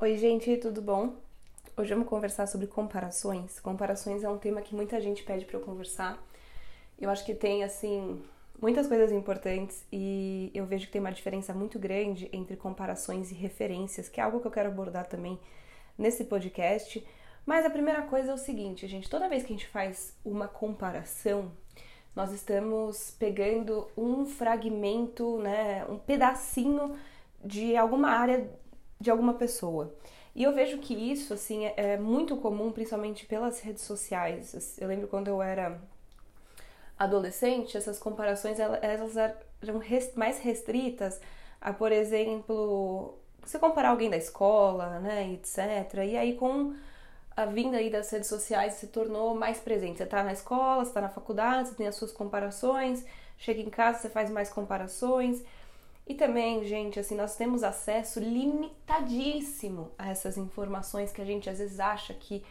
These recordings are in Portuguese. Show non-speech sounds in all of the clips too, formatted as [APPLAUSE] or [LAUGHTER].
Oi, gente, tudo bom? Hoje vamos conversar sobre comparações. Comparações é um tema que muita gente pede para eu conversar. Eu acho que tem assim muitas coisas importantes e eu vejo que tem uma diferença muito grande entre comparações e referências, que é algo que eu quero abordar também nesse podcast. Mas a primeira coisa é o seguinte, gente, toda vez que a gente faz uma comparação, nós estamos pegando um fragmento, né, um pedacinho de alguma área de alguma pessoa. E eu vejo que isso, assim, é, é muito comum, principalmente pelas redes sociais. Eu lembro quando eu era adolescente, essas comparações elas eram mais restritas a, por exemplo, você comparar alguém da escola, né, etc. E aí com a vinda aí das redes sociais se tornou mais presente. Você está na escola, você está na faculdade, você tem as suas comparações, chega em casa, você faz mais comparações. E também, gente, assim, nós temos acesso limitadíssimo a essas informações que a gente às vezes acha que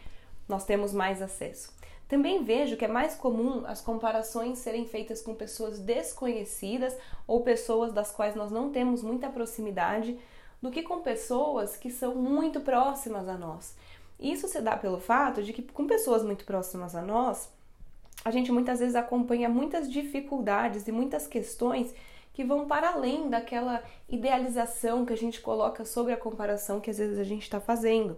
nós temos mais acesso. Também vejo que é mais comum as comparações serem feitas com pessoas desconhecidas ou pessoas das quais nós não temos muita proximidade do que com pessoas que são muito próximas a nós. Isso se dá pelo fato de que com pessoas muito próximas a nós, a gente muitas vezes acompanha muitas dificuldades e muitas questões que vão para além daquela idealização que a gente coloca sobre a comparação que às vezes a gente está fazendo,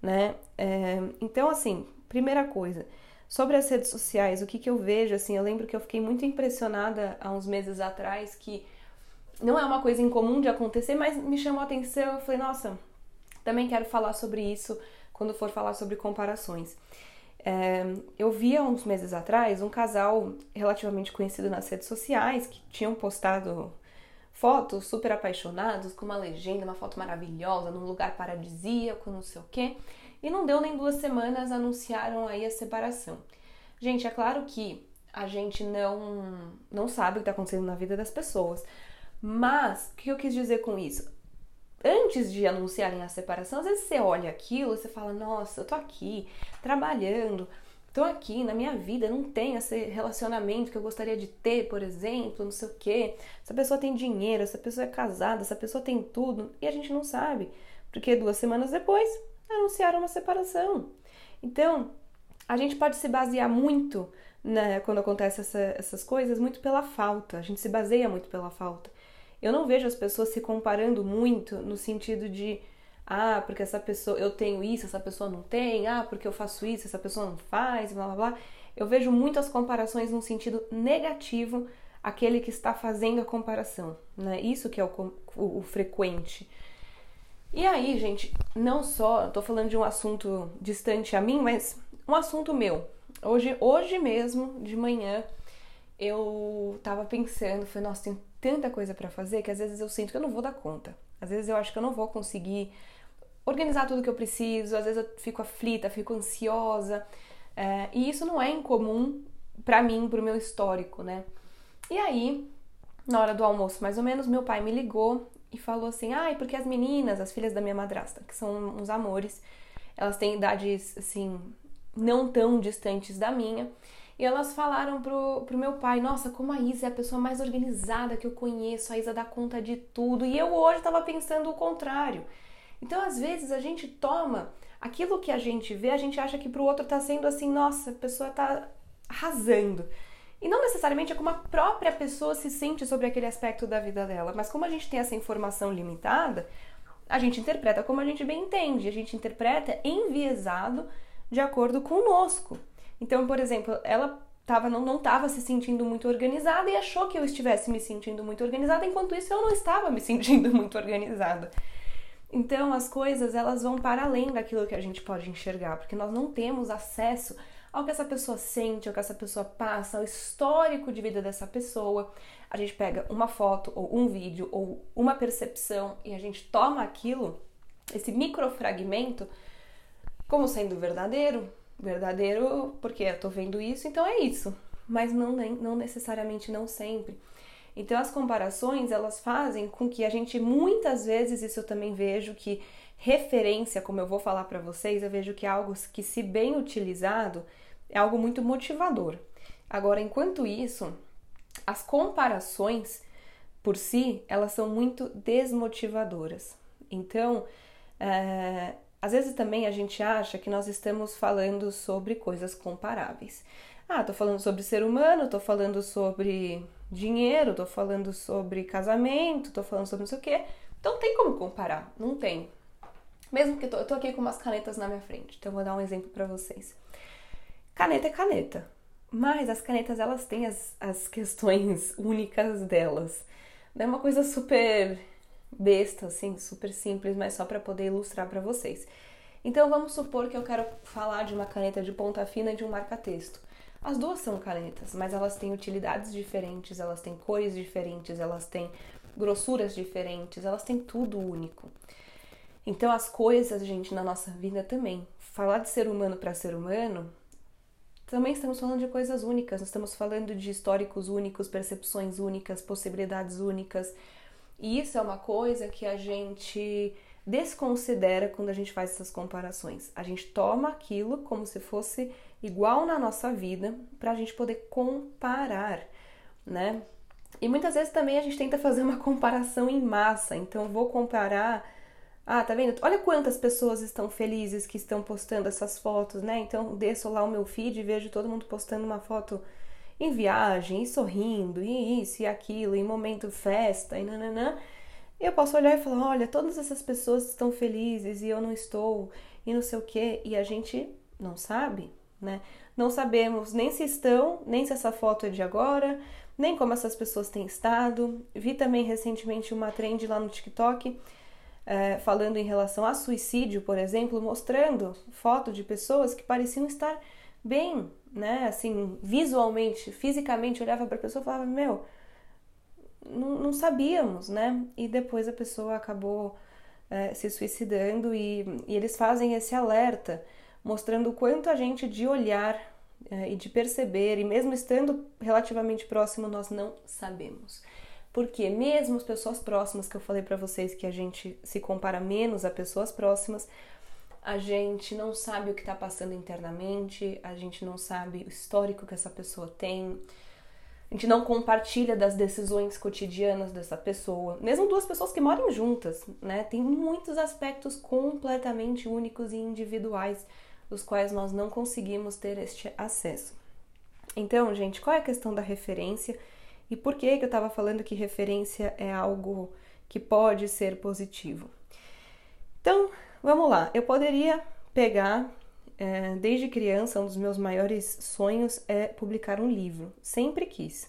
né? É, então, assim, primeira coisa, sobre as redes sociais, o que, que eu vejo, assim, eu lembro que eu fiquei muito impressionada há uns meses atrás que não é uma coisa incomum de acontecer, mas me chamou a atenção, eu falei, nossa, também quero falar sobre isso quando for falar sobre comparações. É, eu vi há uns meses atrás um casal relativamente conhecido nas redes sociais que tinham postado fotos super apaixonados, com uma legenda, uma foto maravilhosa, num lugar paradisíaco, não sei o quê. E não deu nem duas semanas, anunciaram aí a separação. Gente, é claro que a gente não, não sabe o que está acontecendo na vida das pessoas. Mas, o que eu quis dizer com isso? Antes de anunciarem a separação, às vezes você olha aquilo e você fala: Nossa, eu tô aqui trabalhando, tô aqui na minha vida, não tem esse relacionamento que eu gostaria de ter, por exemplo, não sei o quê. Essa pessoa tem dinheiro, essa pessoa é casada, essa pessoa tem tudo, e a gente não sabe, porque duas semanas depois anunciaram uma separação. Então, a gente pode se basear muito, né, quando acontecem essa, essas coisas, muito pela falta, a gente se baseia muito pela falta. Eu não vejo as pessoas se comparando muito no sentido de ah, porque essa pessoa eu tenho isso, essa pessoa não tem, ah, porque eu faço isso, essa pessoa não faz, blá blá blá. Eu vejo muitas comparações no sentido negativo aquele que está fazendo a comparação, né? Isso que é o, o, o frequente. E aí, gente, não só, tô falando de um assunto distante a mim, mas um assunto meu. Hoje, hoje mesmo, de manhã, eu tava pensando, falei, nossa, tem tanta coisa para fazer que às vezes eu sinto que eu não vou dar conta. Às vezes eu acho que eu não vou conseguir organizar tudo que eu preciso, às vezes eu fico aflita, fico ansiosa. É, e isso não é incomum para mim, pro meu histórico, né? E aí, na hora do almoço, mais ou menos, meu pai me ligou e falou assim: ai, ah, porque as meninas, as filhas da minha madrasta, que são uns amores, elas têm idades assim, não tão distantes da minha. E elas falaram pro, pro meu pai: Nossa, como a Isa é a pessoa mais organizada que eu conheço, a Isa dá conta de tudo. E eu hoje estava pensando o contrário. Então, às vezes, a gente toma aquilo que a gente vê, a gente acha que pro outro tá sendo assim: Nossa, a pessoa tá arrasando. E não necessariamente é como a própria pessoa se sente sobre aquele aspecto da vida dela, mas como a gente tem essa informação limitada, a gente interpreta como a gente bem entende, a gente interpreta enviesado de acordo conosco. Então, por exemplo, ela tava, não estava se sentindo muito organizada e achou que eu estivesse me sentindo muito organizada, enquanto isso eu não estava me [LAUGHS] sentindo muito organizada. Então, as coisas elas vão para além daquilo que a gente pode enxergar, porque nós não temos acesso ao que essa pessoa sente, ao que essa pessoa passa, ao histórico de vida dessa pessoa. A gente pega uma foto ou um vídeo ou uma percepção e a gente toma aquilo, esse microfragmento, como sendo verdadeiro, verdadeiro porque eu tô vendo isso, então é isso. Mas não, não necessariamente não sempre. Então as comparações elas fazem com que a gente muitas vezes isso eu também vejo que referência, como eu vou falar para vocês, eu vejo que é algo que se bem utilizado é algo muito motivador. Agora, enquanto isso, as comparações por si, elas são muito desmotivadoras. Então, É, às vezes também a gente acha que nós estamos falando sobre coisas comparáveis. Ah, tô falando sobre ser humano, tô falando sobre dinheiro, tô falando sobre casamento, tô falando sobre não sei o quê. Então tem como comparar? Não tem. Mesmo que eu tô, eu tô aqui com umas canetas na minha frente, então eu vou dar um exemplo para vocês. Caneta é caneta, mas as canetas elas têm as, as questões [LAUGHS] únicas delas. Não é uma coisa super besta, assim, super simples, mas só para poder ilustrar para vocês. Então vamos supor que eu quero falar de uma caneta de ponta fina e de um marca-texto. As duas são canetas, mas elas têm utilidades diferentes, elas têm cores diferentes, elas têm grossuras diferentes, elas têm tudo único. Então as coisas, gente, na nossa vida também. Falar de ser humano para ser humano, também estamos falando de coisas únicas, estamos falando de históricos únicos, percepções únicas, possibilidades únicas, e isso é uma coisa que a gente desconsidera quando a gente faz essas comparações. A gente toma aquilo como se fosse igual na nossa vida para a gente poder comparar, né? E muitas vezes também a gente tenta fazer uma comparação em massa. Então, vou comparar. Ah, tá vendo? Olha quantas pessoas estão felizes que estão postando essas fotos, né? Então, desço lá o meu feed e vejo todo mundo postando uma foto em viagem, e sorrindo, e isso e aquilo, em momento festa, e nananã, eu posso olhar e falar: olha, todas essas pessoas estão felizes e eu não estou, e não sei o quê, e a gente não sabe, né? Não sabemos nem se estão, nem se essa foto é de agora, nem como essas pessoas têm estado. Vi também recentemente uma trend lá no TikTok. É, falando em relação a suicídio, por exemplo, mostrando foto de pessoas que pareciam estar bem, né? Assim, visualmente, fisicamente, olhava para a pessoa e falava: Meu, não, não, sabíamos, né? E depois a pessoa acabou é, se suicidando e, e, eles fazem esse alerta, mostrando o quanto a gente de olhar é, e de perceber, e mesmo estando relativamente próximo, nós não sabemos. Porque mesmo as pessoas próximas que eu falei para vocês que a gente se compara menos a pessoas próximas, a gente não sabe o que está passando internamente, a gente não sabe o histórico que essa pessoa tem, a gente não compartilha das decisões cotidianas dessa pessoa. Mesmo duas pessoas que moram juntas, né? Tem muitos aspectos completamente únicos e individuais dos quais nós não conseguimos ter este acesso. Então, gente, qual é a questão da referência e por que, que eu estava falando que referência é algo que pode ser positivo? Então, Vamos lá, eu poderia pegar, é, desde criança, um dos meus maiores sonhos é publicar um livro, sempre quis.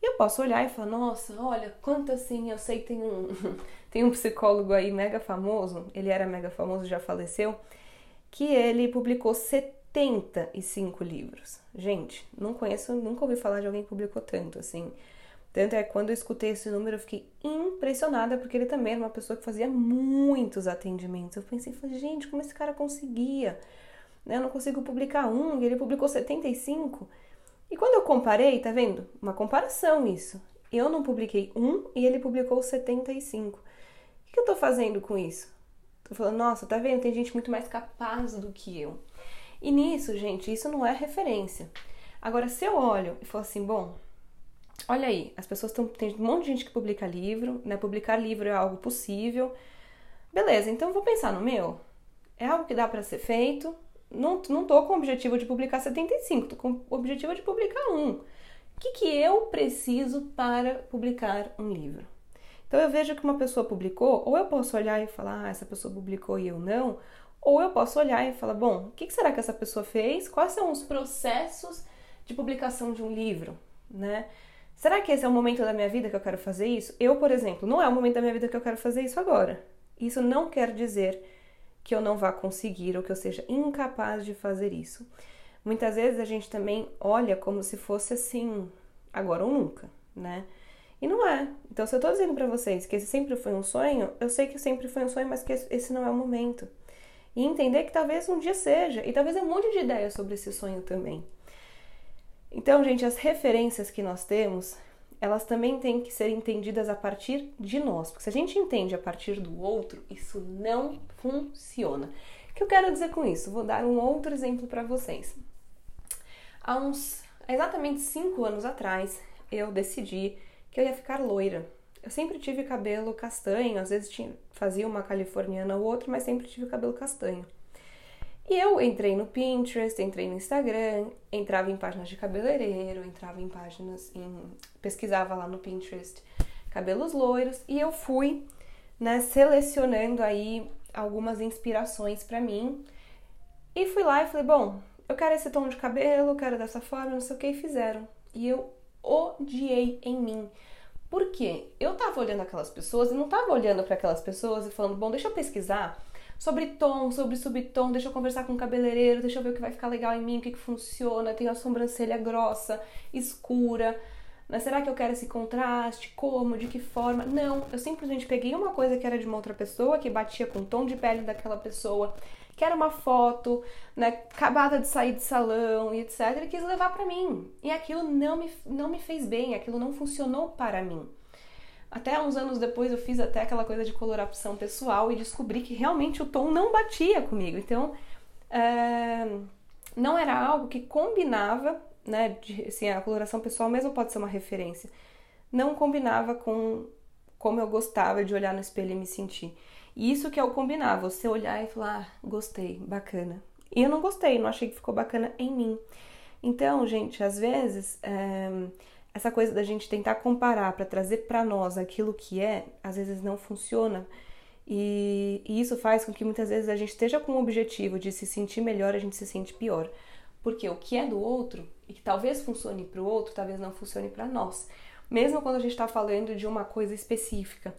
E eu posso olhar e falar, nossa, olha, quanto assim, eu sei que tem um, [LAUGHS] tem um psicólogo aí mega famoso, ele era mega famoso, já faleceu, que ele publicou 75 livros. Gente, não conheço, nunca ouvi falar de alguém que publicou tanto, assim. Tanto é que quando eu escutei esse número, eu fiquei impressionada, porque ele também era uma pessoa que fazia muitos atendimentos. Eu pensei, gente, como esse cara conseguia? Né, eu não consigo publicar um, e ele publicou 75. E quando eu comparei, tá vendo? Uma comparação isso. Eu não publiquei um e ele publicou 75. O que eu tô fazendo com isso? Tô falando, nossa, tá vendo? Tem gente muito mais capaz do que eu. E nisso, gente, isso não é referência. Agora, se eu olho e falo assim, bom, olha aí, as pessoas estão. Tem um monte de gente que publica livro, né? Publicar livro é algo possível. Beleza, então vou pensar no meu. É algo que dá para ser feito. Não, não tô com o objetivo de publicar 75, tô com o objetivo de publicar um. O que, que eu preciso para publicar um livro? Então eu vejo que uma pessoa publicou, ou eu posso olhar e falar, ah, essa pessoa publicou e eu não, ou eu posso olhar e falar, bom, o que será que essa pessoa fez? Quais são os processos de publicação de um livro, né? Será que esse é o momento da minha vida que eu quero fazer isso? Eu, por exemplo, não é o momento da minha vida que eu quero fazer isso agora. Isso não quer dizer que eu não vá conseguir ou que eu seja incapaz de fazer isso. Muitas vezes a gente também olha como se fosse assim, agora ou nunca, né? E não é. Então, se eu tô dizendo para vocês que esse sempre foi um sonho, eu sei que sempre foi um sonho, mas que esse não é o momento. E entender que talvez um dia seja, e talvez um monte de ideias sobre esse sonho também. Então, gente, as referências que nós temos, elas também têm que ser entendidas a partir de nós, porque se a gente entende a partir do outro, isso não funciona. O que eu quero dizer com isso? Vou dar um outro exemplo para vocês. Há uns exatamente cinco anos atrás, eu decidi que eu ia ficar loira. Eu sempre tive cabelo castanho, às vezes tinha, fazia uma californiana ou outra, mas sempre tive cabelo castanho. E eu entrei no Pinterest, entrei no Instagram, entrava em páginas de cabeleireiro, entrava em páginas, em, pesquisava lá no Pinterest cabelos loiros e eu fui, né, selecionando aí algumas inspirações para mim. E fui lá e falei, bom, eu quero esse tom de cabelo, eu quero dessa forma, não sei o que, e fizeram. E eu odiei em mim. Por quê? Eu tava olhando aquelas pessoas e não tava olhando para aquelas pessoas e falando, bom, deixa eu pesquisar sobre tom, sobre subtom, deixa eu conversar com o cabeleireiro, deixa eu ver o que vai ficar legal em mim, o que, que funciona, tenho a sobrancelha grossa, escura. Será que eu quero esse contraste? Como? De que forma? Não, eu simplesmente peguei uma coisa que era de uma outra pessoa, que batia com o tom de pele daquela pessoa, que era uma foto, né, acabada de sair de salão e etc, e quis levar para mim. E aquilo não me, não me fez bem, aquilo não funcionou para mim. Até uns anos depois eu fiz até aquela coisa de coloração pessoal e descobri que realmente o tom não batia comigo. Então, é, não era algo que combinava, né? De, assim, a coloração pessoal mesmo pode ser uma referência. Não combinava com como eu gostava de olhar no espelho e me sentir. E isso que é o combinar, você olhar e falar, ah, gostei, bacana. E eu não gostei, não achei que ficou bacana em mim. Então, gente, às vezes é, essa coisa da gente tentar comparar para trazer para nós aquilo que é, às vezes não funciona. E, e, isso faz com que muitas vezes a gente esteja com o objetivo de se sentir melhor, a gente se sente pior. Porque o que é do outro e que talvez funcione para o outro, talvez não funcione para nós. Mesmo quando a gente está falando de uma coisa específica,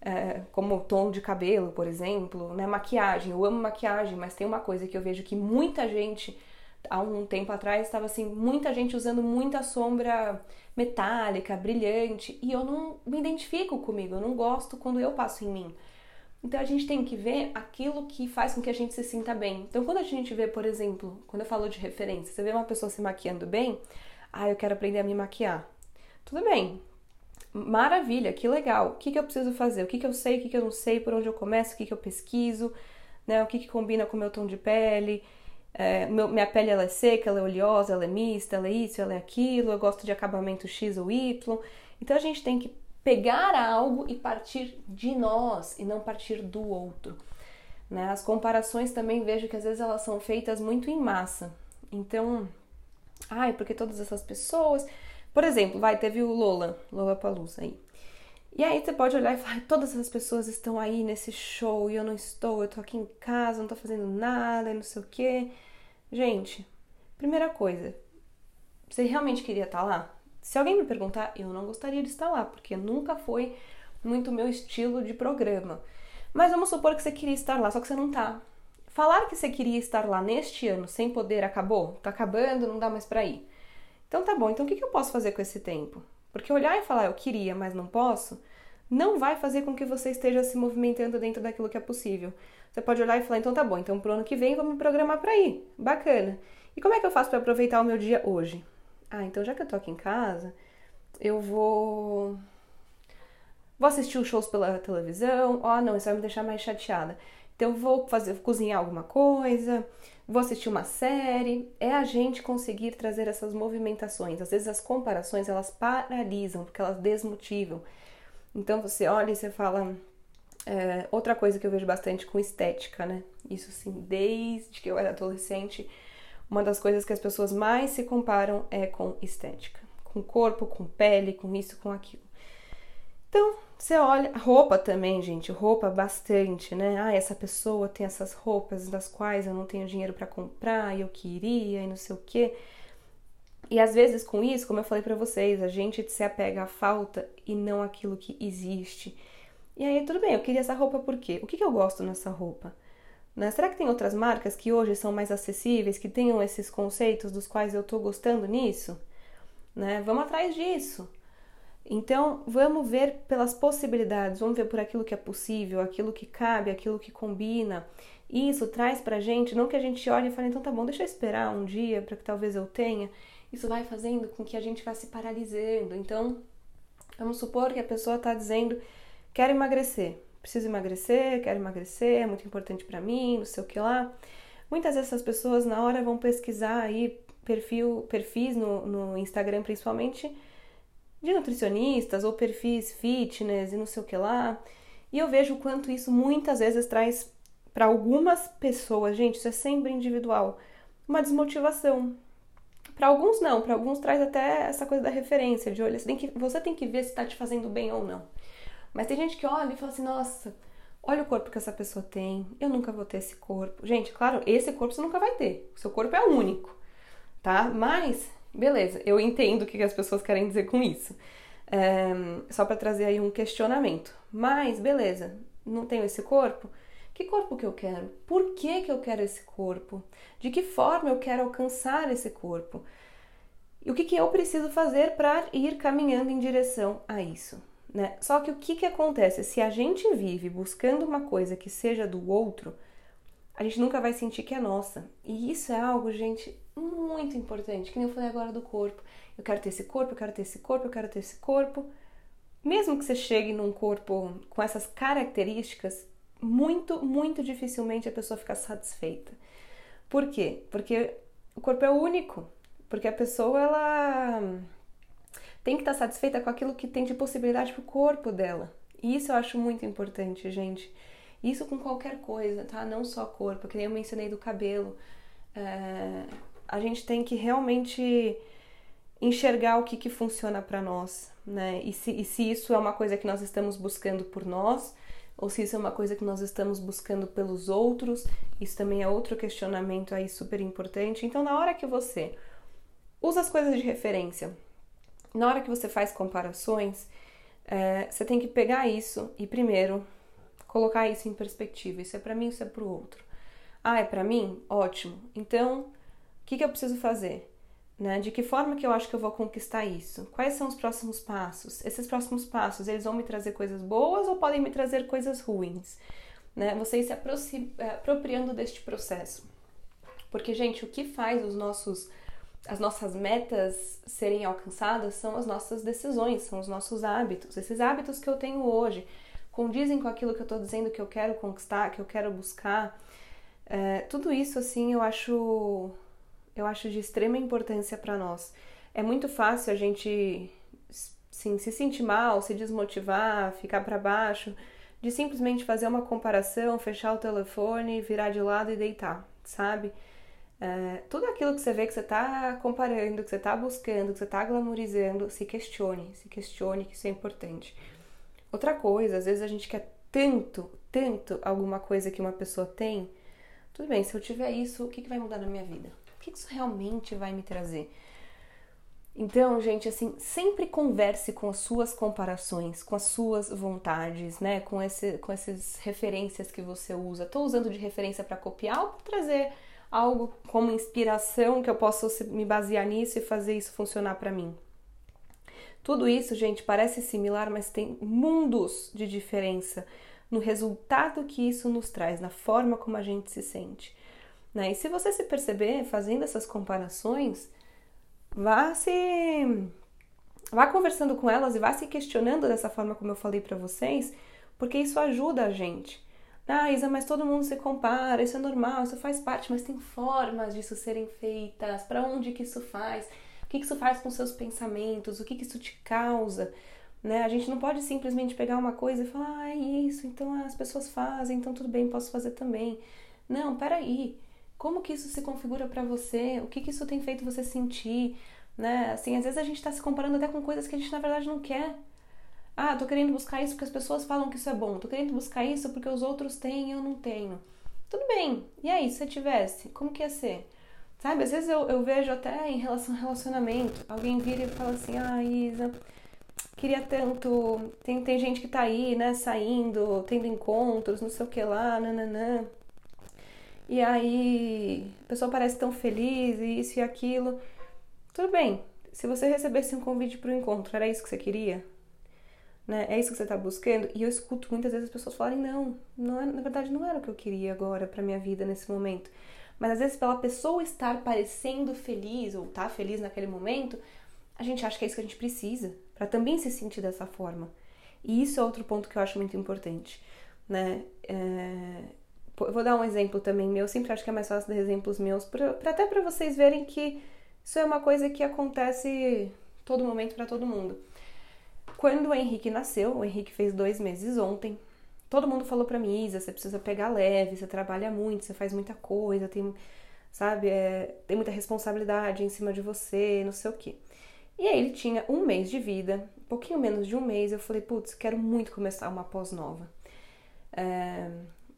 é, como tom de cabelo, por exemplo, né? maquiagem. Eu amo maquiagem, mas tem uma coisa que eu vejo que muita gente há um tempo atrás estava assim, muita gente usando muita sombra metálica, brilhante, e eu não me identifico comigo, eu não gosto quando eu passo em mim. Então a gente tem que ver aquilo que faz com que a gente se sinta bem. Então quando a gente vê, por exemplo, quando eu falo de referência, você vê uma pessoa se maquiando bem, ah, eu quero aprender a me maquiar. Tudo bem. Maravilha, que legal. O que, que eu preciso fazer? O que, que eu sei, o que, que eu não sei, por onde eu começo, o que, que eu pesquiso, né? O que, que combina com o meu tom de pele, é, meu, minha pele ela é seca, ela é oleosa, ela é mista, ela é isso, ela é aquilo, eu gosto de acabamento X ou Y. Então a gente tem que pegar algo e partir de nós e não partir do outro. Né? As comparações também vejo que às vezes elas são feitas muito em massa. Então, ai, porque todas essas pessoas. Por exemplo, vai, teve o Lola, Lola Palusa aí. E aí você pode olhar e falar, todas essas pessoas estão aí nesse show e eu não estou, eu tô aqui em casa, não tô fazendo nada e não sei o quê. Gente, primeira coisa, você realmente queria estar lá? Se alguém me perguntar, eu não gostaria de estar lá, porque nunca foi muito meu estilo de programa. Mas vamos supor que você queria estar lá, só que você não tá. Falar que você queria estar lá neste ano sem poder acabou? Tá acabando, não dá mais pra ir. Então tá bom, então o que eu posso fazer com esse tempo? Porque olhar e falar eu queria, mas não posso, não vai fazer com que você esteja se movimentando dentro daquilo que é possível. Você pode olhar e falar, então tá bom, então pro ano que vem me programar para ir. Bacana. E como é que eu faço para aproveitar o meu dia hoje? Ah, então já que eu tô aqui em casa, eu vou vou assistir os shows pela televisão. Ah, oh, não, isso vai me deixar mais chateada. Então vou fazer, cozinhar alguma coisa, vou assistir uma série. É a gente conseguir trazer essas movimentações. Às vezes as comparações elas paralisam porque elas desmotivam. Então você olha e você fala, é, outra coisa que eu vejo bastante com estética, né? Isso sim, desde que eu era adolescente, uma das coisas que as pessoas mais se comparam é com estética, com corpo, com pele, com isso, com aquilo. Então, você olha, roupa também, gente, roupa bastante, né? Ah, essa pessoa tem essas roupas das quais eu não tenho dinheiro para comprar e eu queria e não sei o quê. E às vezes com isso, como eu falei para vocês, a gente se apega à falta e não àquilo que existe. E aí, tudo bem, eu queria essa roupa por quê? O que, que eu gosto nessa roupa? Né? Será que tem outras marcas que hoje são mais acessíveis, que tenham esses conceitos dos quais eu estou gostando nisso? Né? Vamos atrás disso. Então, vamos ver pelas possibilidades, vamos ver por aquilo que é possível, aquilo que cabe, aquilo que combina. Isso traz pra gente, não que a gente olhe e fale, então tá bom, deixa eu esperar um dia para que talvez eu tenha. Isso vai fazendo com que a gente vá se paralisando. Então, vamos supor que a pessoa está dizendo Quero emagrecer, preciso emagrecer, quero emagrecer, é muito importante para mim, não sei o que lá. Muitas dessas pessoas na hora vão pesquisar aí perfil, perfis no, no Instagram principalmente de nutricionistas ou perfis fitness e não sei o que lá. E eu vejo o quanto isso muitas vezes traz para algumas pessoas, gente, isso é sempre individual, uma desmotivação. Para alguns não, para alguns traz até essa coisa da referência, de olha, você tem que, você tem que ver se está te fazendo bem ou não. Mas tem gente que olha e fala assim, nossa, olha o corpo que essa pessoa tem, eu nunca vou ter esse corpo. Gente, claro, esse corpo você nunca vai ter, o seu corpo é único, tá? Mas, beleza, eu entendo o que as pessoas querem dizer com isso. É, só para trazer aí um questionamento. Mas, beleza, não tenho esse corpo? Que corpo que eu quero? Por que, que eu quero esse corpo? De que forma eu quero alcançar esse corpo? E o que, que eu preciso fazer para ir caminhando em direção a isso? Né? Só que o que, que acontece? Se a gente vive buscando uma coisa que seja do outro, a gente nunca vai sentir que é nossa. E isso é algo, gente, muito importante. Que nem eu falei agora do corpo. Eu quero ter esse corpo, eu quero ter esse corpo, eu quero ter esse corpo. Mesmo que você chegue num corpo com essas características, muito, muito dificilmente a pessoa fica satisfeita. Por quê? Porque o corpo é único. Porque a pessoa, ela tem que estar satisfeita com aquilo que tem de possibilidade para o corpo dela. E isso eu acho muito importante, gente. Isso com qualquer coisa, tá? Não só corpo, que nem eu mencionei do cabelo. É... a gente tem que realmente enxergar o que, que funciona para nós, né? E se, e se isso é uma coisa que nós estamos buscando por nós, ou se isso é uma coisa que nós estamos buscando pelos outros, isso também é outro questionamento aí super importante. Então, na hora que você usa as coisas de referência, na hora que você faz comparações, é, você tem que pegar isso e primeiro colocar isso em perspectiva. Isso é para mim, isso é para o outro. Ah, é para mim? Ótimo. Então, o que, que eu preciso fazer? Né? De que forma que eu acho que eu vou conquistar isso? Quais são os próximos passos? Esses próximos passos, eles vão me trazer coisas boas ou podem me trazer coisas ruins? Né? Ir se é, apropriando deste processo. Porque, gente, o que faz os nossos as nossas metas serem alcançadas são as nossas decisões, são os nossos hábitos. Esses hábitos que eu tenho hoje condizem com aquilo que eu estou dizendo que eu quero conquistar, que eu quero buscar. É, tudo isso, assim, eu acho eu acho de extrema importância para nós. É muito fácil a gente sim, se sentir mal, se desmotivar, ficar para baixo, de simplesmente fazer uma comparação, fechar o telefone, virar de lado e deitar, sabe? É, tudo aquilo que você vê que você está comparando, que você está buscando, que você está glamorizando, se questione, se questione que isso é importante. Outra coisa, às vezes a gente quer tanto, tanto alguma coisa que uma pessoa tem. Tudo bem, se eu tiver isso, o que, que vai mudar na minha vida? Que isso realmente vai me trazer? Então, gente, assim, sempre converse com as suas comparações, com as suas vontades, né? Com, esse, com essas referências que você usa. Estou usando de referência para copiar ou para trazer algo como inspiração que eu possa me basear nisso e fazer isso funcionar para mim? Tudo isso, gente, parece similar, mas tem mundos de diferença no resultado que isso nos traz, na forma como a gente se sente. Né? E se você se perceber fazendo essas comparações, vá se vá conversando com elas e vá se questionando dessa forma como eu falei para vocês, porque isso ajuda a gente. Ah, Isa, mas todo mundo se compara, isso é normal, isso faz parte, mas tem formas disso serem feitas, para onde que isso faz, o que, que isso faz com seus pensamentos, o que, que isso te causa. Né? A gente não pode simplesmente pegar uma coisa e falar, ah, é isso, então as pessoas fazem, então tudo bem, posso fazer também. Não, peraí. Como que isso se configura para você? O que, que isso tem feito você sentir? Né? Assim, às vezes a gente está se comparando até com coisas que a gente na verdade não quer. Ah, tô querendo buscar isso porque as pessoas falam que isso é bom. Tô querendo buscar isso porque os outros têm e eu não tenho. Tudo bem. E aí, se eu tivesse, como que ia ser? Sabe, às vezes eu, eu vejo até em relação ao relacionamento, alguém vira e fala assim, ah, Isa, queria tanto. Tem, tem gente que tá aí, né, saindo, tendo encontros, não sei o que lá, nananã. E aí, a pessoa parece tão feliz, e isso e aquilo. Tudo bem, se você recebesse um convite para o encontro, era isso que você queria? Né? É isso que você está buscando? E eu escuto muitas vezes as pessoas falarem: não, não é, na verdade não era o que eu queria agora para minha vida nesse momento. Mas às vezes, pela pessoa estar parecendo feliz ou estar tá feliz naquele momento, a gente acha que é isso que a gente precisa para também se sentir dessa forma. E isso é outro ponto que eu acho muito importante, né? É, vou dar um exemplo também meu, eu sempre acho que é mais fácil dar exemplos meus, pra, pra até para vocês verem que isso é uma coisa que acontece todo momento para todo mundo. quando o Henrique nasceu, o Henrique fez dois meses ontem, todo mundo falou pra mim, Isa, você precisa pegar leve, você trabalha muito, você faz muita coisa, tem, sabe, é, tem muita responsabilidade em cima de você, não sei o quê. E aí ele tinha um mês de vida, um pouquinho menos de um mês, eu falei, putz, quero muito começar uma pós nova. É,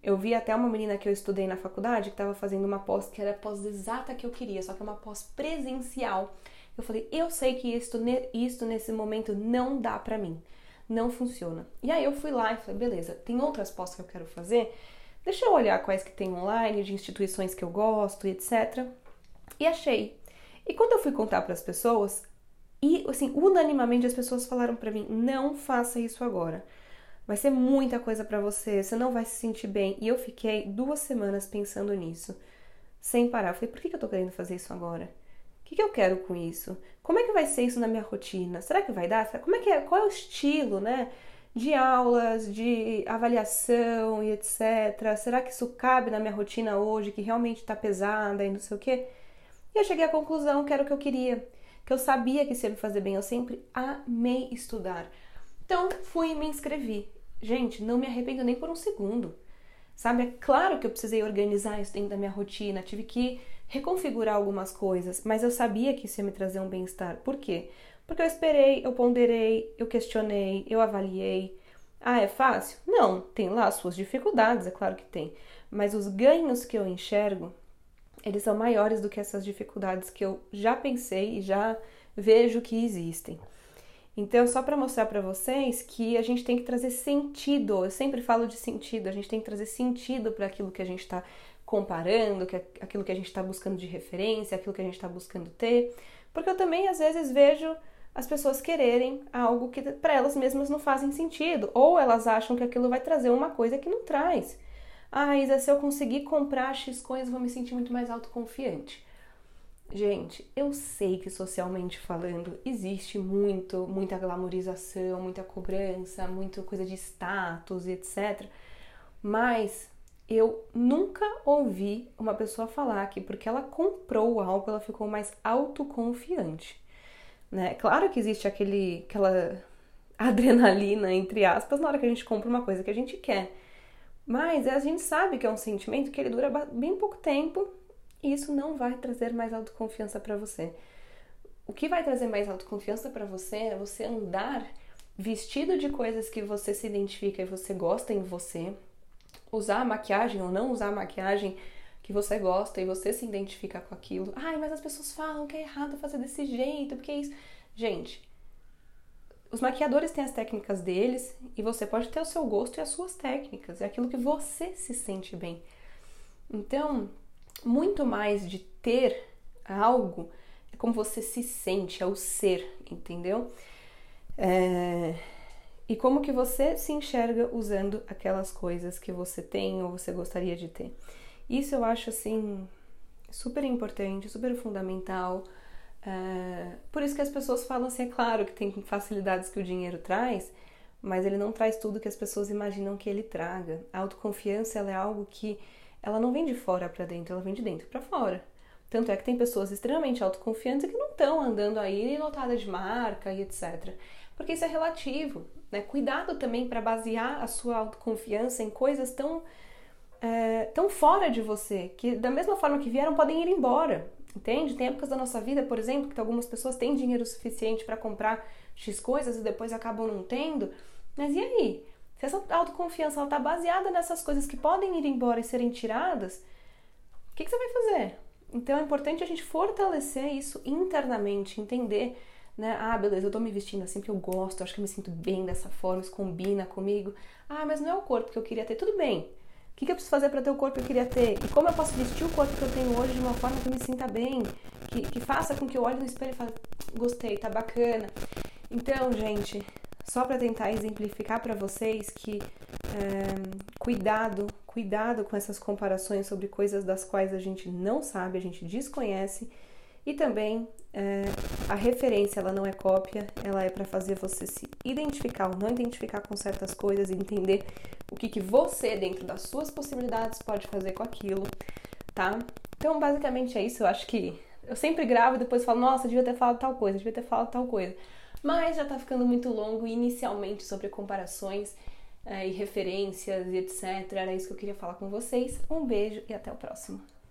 eu vi até uma menina que eu estudei na faculdade que estava fazendo uma pós que era a pós exata que eu queria, só que é uma pós presencial. Eu falei, eu sei que isto, isto nesse momento não dá pra mim, não funciona. E aí eu fui lá e falei, beleza, tem outras pós que eu quero fazer, deixa eu olhar quais que tem online, de instituições que eu gosto e etc. E achei. E quando eu fui contar para as pessoas, e assim, unanimamente as pessoas falaram para mim, não faça isso agora. Vai ser muita coisa para você, você não vai se sentir bem. E eu fiquei duas semanas pensando nisso, sem parar. Eu falei, por que eu tô querendo fazer isso agora? O que, eu quero com isso? Como é que vai ser isso na minha rotina? Será que vai dar? Como é que é? Qual é o estilo, né? De aulas, de avaliação e etc. Será que isso cabe na minha rotina hoje, que realmente tá pesada e não sei o quê? E eu cheguei à conclusão que era o que eu queria, que eu sabia que isso ia me fazer bem. Eu sempre amei estudar. Então fui e me inscrevi. Gente, não me arrependo nem por um segundo. Sabe, é claro que eu precisei organizar isso dentro da minha rotina, tive que reconfigurar algumas coisas, mas eu sabia que isso ia me trazer um bem-estar. Por quê? Porque eu esperei, eu ponderei, eu questionei, eu avaliei. Ah, é fácil? Não, tem lá as suas dificuldades, é claro que tem. Mas os ganhos que eu enxergo, eles são maiores do que essas dificuldades que eu já pensei e já vejo que existem. Então, só para mostrar para vocês que a gente tem que trazer sentido. Eu sempre falo de sentido, a gente tem que trazer sentido para aquilo que a gente está comparando, que aquilo que a gente está buscando de referência, aquilo que a gente está buscando ter. Porque eu também às vezes vejo as pessoas quererem algo que para elas mesmas não fazem sentido, ou elas acham que aquilo vai trazer uma coisa que não traz. Ah, Isa, se eu conseguir comprar X coisas, vou me sentir muito mais autoconfiante. Gente, eu sei que socialmente falando existe muito, muita glamorização, muita cobrança, muita coisa de status e etc. Mas eu nunca ouvi uma pessoa falar que porque ela comprou algo ela ficou mais autoconfiante. Né? Claro que existe aquele, aquela [LAUGHS] adrenalina, entre aspas, na hora que a gente compra uma coisa que a gente quer. Mas a gente sabe que é um sentimento que ele dura bem pouco tempo e isso não vai trazer mais autoconfiança para você. O que vai trazer mais autoconfiança para você é você andar vestido de coisas que você se identifica e você gosta em você, usar maquiagem ou não usar maquiagem que você gosta e você se identifica com aquilo. Ai, mas as pessoas falam que é errado fazer desse jeito, porque é isso. Gente, os maquiadores têm as técnicas deles e você pode ter o seu gosto e as suas técnicas, é aquilo que você se sente bem. Então, muito mais de ter algo, é como você se sente, é o ser, entendeu? É... E como que você se enxerga usando aquelas coisas que você tem ou você gostaria de ter. Isso eu acho assim super importante, super fundamental. É... Por isso que as pessoas falam assim, é claro que tem facilidades que o dinheiro traz, mas ele não traz tudo que as pessoas imaginam que ele traga. A autoconfiança é algo que ela não vem de fora para dentro, ela vem de dentro para fora. Tanto é que tem pessoas extremamente autoconfiantes que não estão andando aí lotadas de marca e etc. Porque isso é relativo. Né? Cuidado também para basear a sua autoconfiança em coisas tão, é, tão fora de você, que da mesma forma que vieram podem ir embora. Entende? Tem épocas da nossa vida, por exemplo, que algumas pessoas têm dinheiro suficiente para comprar X coisas e depois acabam não tendo. Mas e aí? Se essa autoconfiança está baseada nessas coisas que podem ir embora e serem tiradas, o que, que você vai fazer? Então é importante a gente fortalecer isso internamente, entender, né? Ah, beleza, eu tô me vestindo assim porque eu gosto, acho que eu me sinto bem dessa forma, isso combina comigo. Ah, mas não é o corpo que eu queria ter. Tudo bem. O que, que eu preciso fazer para ter o corpo que eu queria ter? E como eu posso vestir o corpo que eu tenho hoje de uma forma que eu me sinta bem? Que, que faça com que eu olhe no espelho e fale, gostei, tá bacana. Então, gente, só para tentar exemplificar para vocês que é, cuidado, cuidado com essas comparações sobre coisas das quais a gente não sabe, a gente desconhece e também é, a referência ela não é cópia, ela é para fazer você se identificar ou não identificar com certas coisas e entender o que, que você, dentro das suas possibilidades, pode fazer com aquilo, tá? Então, basicamente é isso. Eu acho que eu sempre gravo e depois falo, nossa, devia ter falado tal coisa, devia ter falado tal coisa. Mas já tá ficando muito longo inicialmente sobre comparações é, e referências e etc. Era isso que eu queria falar com vocês. Um beijo e até o próximo.